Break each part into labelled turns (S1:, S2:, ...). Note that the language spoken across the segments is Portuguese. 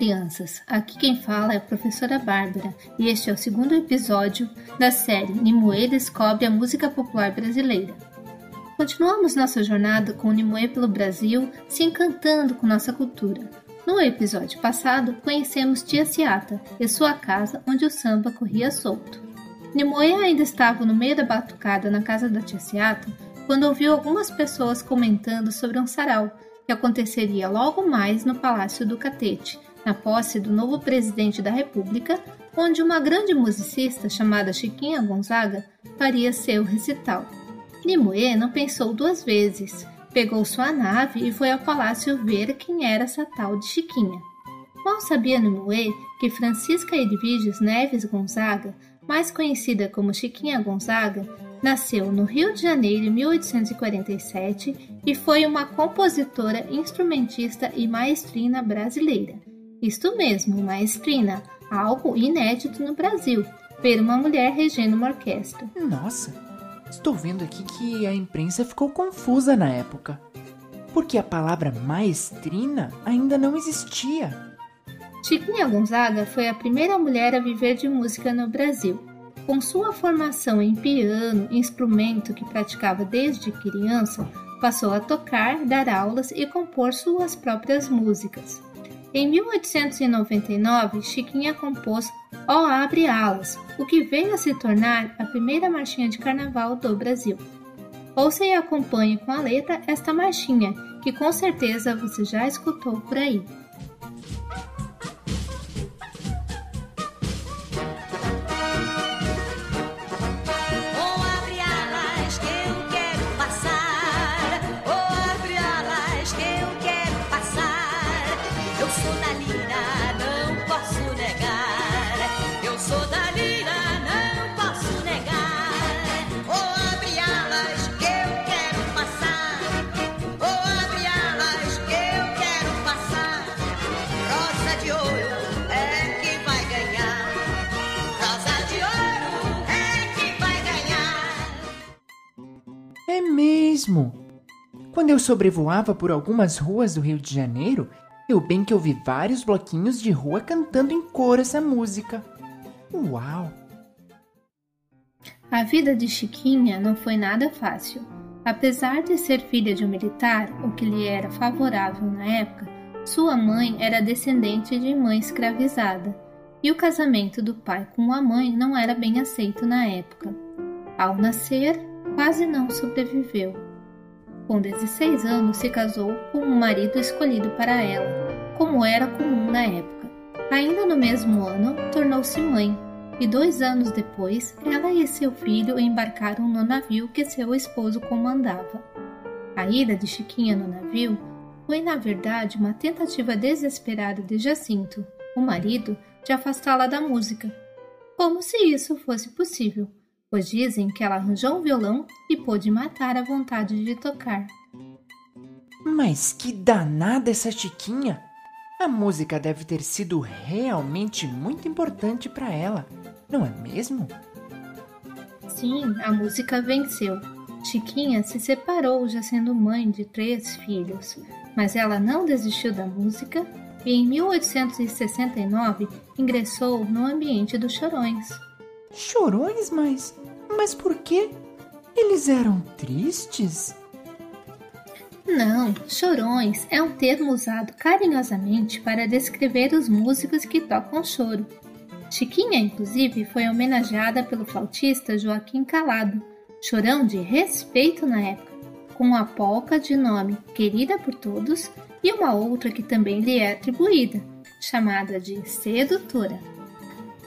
S1: crianças! Aqui quem fala é a professora Bárbara e este é o segundo episódio da série Nimue Descobre a Música Popular Brasileira. Continuamos nossa jornada com o Nimue pelo Brasil, se encantando com nossa cultura. No episódio passado, conhecemos Tia Ciata e sua casa onde o samba corria solto. Nimue ainda estava no meio da batucada na casa da Tia Ciata quando ouviu algumas pessoas comentando sobre um sarau que aconteceria logo mais no Palácio do Catete, na posse do novo presidente da República, onde uma grande musicista chamada Chiquinha Gonzaga faria seu recital. Nimue não pensou duas vezes, pegou sua nave e foi ao palácio ver quem era essa tal de Chiquinha. Mal sabia Nimue que Francisca Edviges Neves Gonzaga, mais conhecida como Chiquinha Gonzaga, Nasceu no Rio de Janeiro em 1847 e foi uma compositora, instrumentista e maestrina brasileira. Isto mesmo, maestrina, algo inédito no Brasil, ver uma mulher regendo uma orquestra.
S2: Nossa, estou vendo aqui que a imprensa ficou confusa na época, porque a palavra maestrina ainda não existia.
S1: Chiquinha Gonzaga foi a primeira mulher a viver de música no Brasil com sua formação em piano, instrumento que praticava desde criança, passou a tocar, dar aulas e compor suas próprias músicas. Em 1899, Chiquinha compôs Ó Abre Alas, o que veio a se tornar a primeira marchinha de carnaval do Brasil. Ouça e acompanhe com a letra esta marchinha, que com certeza você já escutou por aí.
S2: Quando eu sobrevoava por algumas ruas do Rio de Janeiro, eu bem que ouvi vários bloquinhos de rua cantando em coro essa música. Uau!
S1: A vida de Chiquinha não foi nada fácil. Apesar de ser filha de um militar, o que lhe era favorável na época, sua mãe era descendente de mãe escravizada, e o casamento do pai com a mãe não era bem aceito na época. Ao nascer, quase não sobreviveu. Com 16 anos, se casou com um marido escolhido para ela, como era comum na época. Ainda no mesmo ano, tornou-se mãe, e dois anos depois, ela e seu filho embarcaram no navio que seu esposo comandava. A ida de Chiquinha no navio foi, na verdade, uma tentativa desesperada de Jacinto, o marido, de afastá-la da música. Como se isso fosse possível pois dizem que ela arranjou um violão e pôde matar a vontade de tocar.
S2: Mas que danada essa Chiquinha! A música deve ter sido realmente muito importante para ela, não é mesmo?
S1: Sim, a música venceu. Chiquinha se separou já sendo mãe de três filhos, mas ela não desistiu da música e em 1869 ingressou no ambiente dos chorões.
S2: Chorões, mas. Mas por quê? Eles eram tristes?
S1: Não, chorões é um termo usado carinhosamente para descrever os músicos que tocam choro. Chiquinha, inclusive, foi homenageada pelo flautista Joaquim Calado, chorão de respeito na época, com uma polca de nome Querida por Todos e uma outra que também lhe é atribuída, chamada de Sedutora.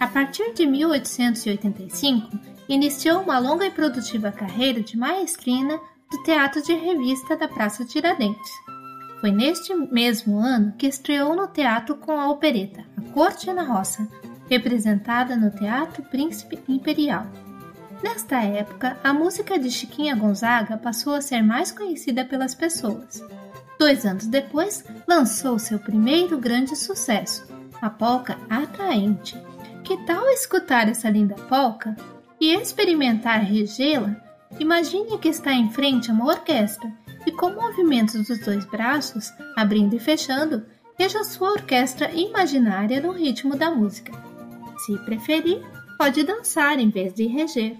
S1: A partir de 1885, iniciou uma longa e produtiva carreira de maestrina do Teatro de Revista da Praça Tiradentes. Foi neste mesmo ano que estreou no teatro com a opereta A Corte na Roça, representada no Teatro Príncipe Imperial. Nesta época, a música de Chiquinha Gonzaga passou a ser mais conhecida pelas pessoas. Dois anos depois, lançou seu primeiro grande sucesso, a polca Atraente, que tal escutar essa linda polca e experimentar regê-la? Imagine que está em frente a uma orquestra e com movimentos dos dois braços, abrindo e fechando, Veja sua orquestra imaginária no ritmo da música. Se preferir, pode dançar em vez de reger.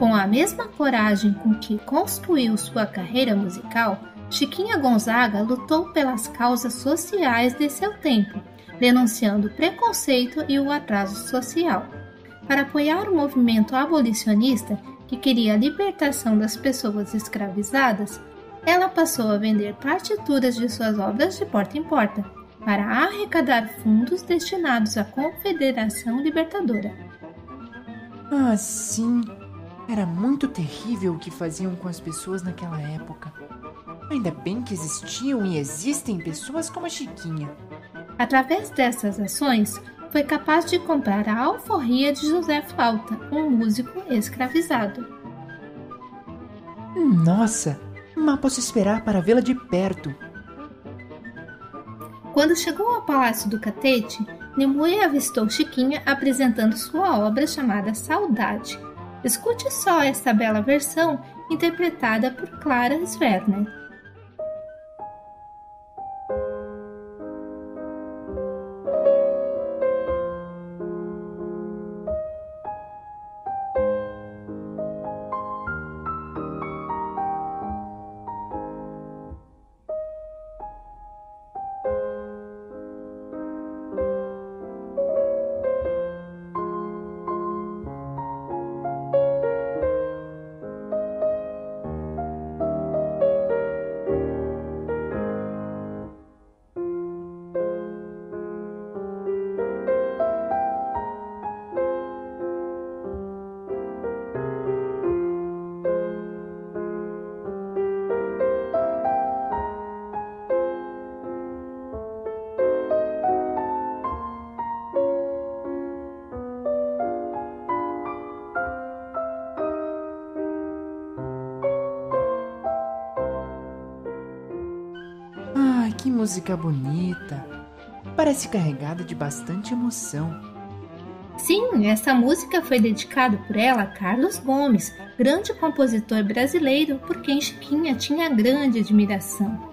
S1: Com a mesma coragem com que construiu sua carreira musical, Chiquinha Gonzaga lutou pelas causas sociais de seu tempo, denunciando o preconceito e o atraso social. Para apoiar o movimento abolicionista que queria a libertação das pessoas escravizadas, ela passou a vender partituras de suas obras de porta em porta, para arrecadar fundos destinados à Confederação Libertadora.
S2: Ah, sim. Era muito terrível o que faziam com as pessoas naquela época. Ainda bem que existiam e existem pessoas como a Chiquinha.
S1: Através dessas ações, foi capaz de comprar a alforria de José Flauta, um músico escravizado.
S2: Nossa, mal posso esperar para vê-la de perto.
S1: Quando chegou ao Palácio do Catete, Nimue avistou Chiquinha apresentando sua obra chamada Saudade, Escute só esta bela versão interpretada por Clara Sverner.
S2: Que música bonita. Parece carregada de bastante emoção.
S1: Sim, essa música foi dedicada por ela a Carlos Gomes, grande compositor brasileiro por quem Chiquinha tinha grande admiração.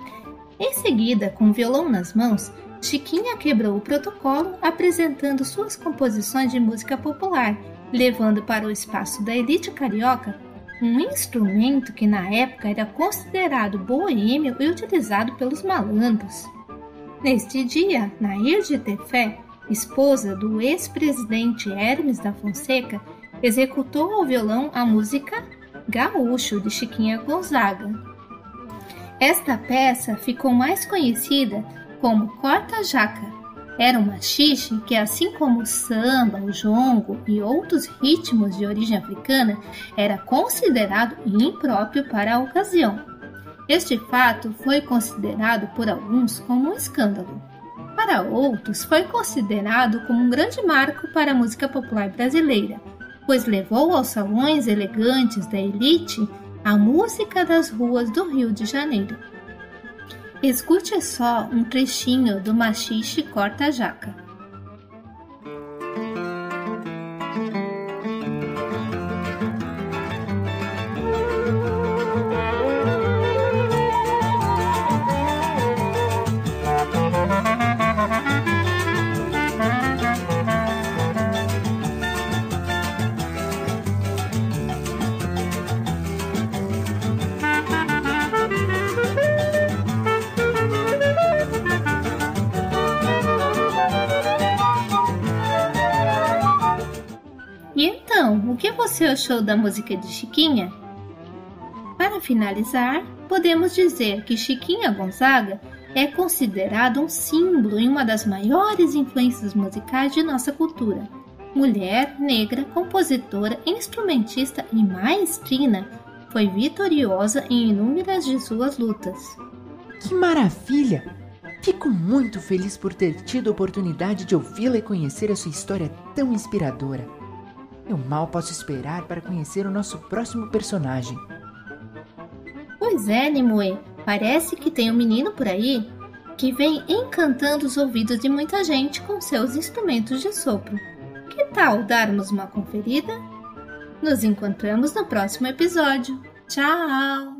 S1: Em seguida, com o violão nas mãos, Chiquinha quebrou o protocolo apresentando suas composições de música popular, levando para o espaço da elite carioca um instrumento que na época era considerado boêmio e utilizado pelos malandros. Neste dia, Nair de Tefé, esposa do ex-presidente Hermes da Fonseca, executou ao violão a música Gaúcho de Chiquinha Gonzaga. Esta peça ficou mais conhecida como Corta Jaca. Era um machixe que, assim como o samba, o jongo e outros ritmos de origem africana, era considerado impróprio para a ocasião. Este fato foi considerado por alguns como um escândalo. Para outros, foi considerado como um grande marco para a música popular brasileira, pois levou aos salões elegantes da elite a música das ruas do Rio de Janeiro. Escute só um trechinho do Machixe Corta Jaca. Você achou da música de Chiquinha? Para finalizar, podemos dizer que Chiquinha Gonzaga é considerado um símbolo e uma das maiores influências musicais de nossa cultura. Mulher, negra, compositora, instrumentista e maestrina, foi vitoriosa em inúmeras de suas lutas.
S2: Que maravilha! Fico muito feliz por ter tido a oportunidade de ouvi-la e conhecer a sua história tão inspiradora. Eu mal posso esperar para conhecer o nosso próximo personagem.
S1: Pois é, Nimue, parece que tem um menino por aí que vem encantando os ouvidos de muita gente com seus instrumentos de sopro. Que tal darmos uma conferida? Nos encontramos no próximo episódio. Tchau!